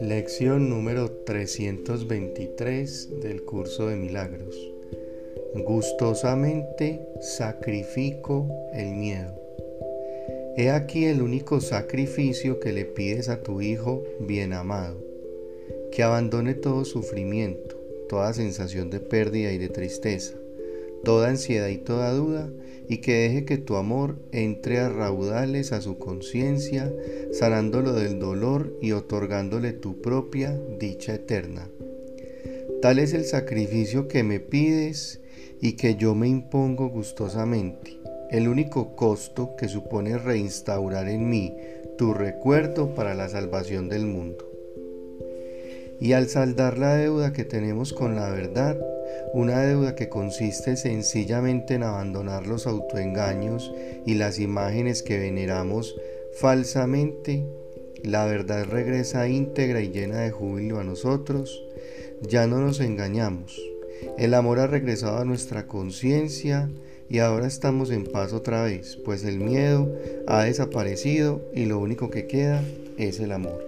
Lección número 323 del curso de milagros. Gustosamente sacrifico el miedo. He aquí el único sacrificio que le pides a tu Hijo bien amado, que abandone todo sufrimiento, toda sensación de pérdida y de tristeza, toda ansiedad y toda duda, y que deje que tu amor entre a raudales a su conciencia, sanándolo del dolor y otorgándole tu propia dicha eterna. Tal es el sacrificio que me pides y que yo me impongo gustosamente, el único costo que supone reinstaurar en mí tu recuerdo para la salvación del mundo. Y al saldar la deuda que tenemos con la verdad, una deuda que consiste sencillamente en abandonar los autoengaños y las imágenes que veneramos falsamente, la verdad regresa íntegra y llena de júbilo a nosotros. Ya no nos engañamos. El amor ha regresado a nuestra conciencia y ahora estamos en paz otra vez, pues el miedo ha desaparecido y lo único que queda es el amor.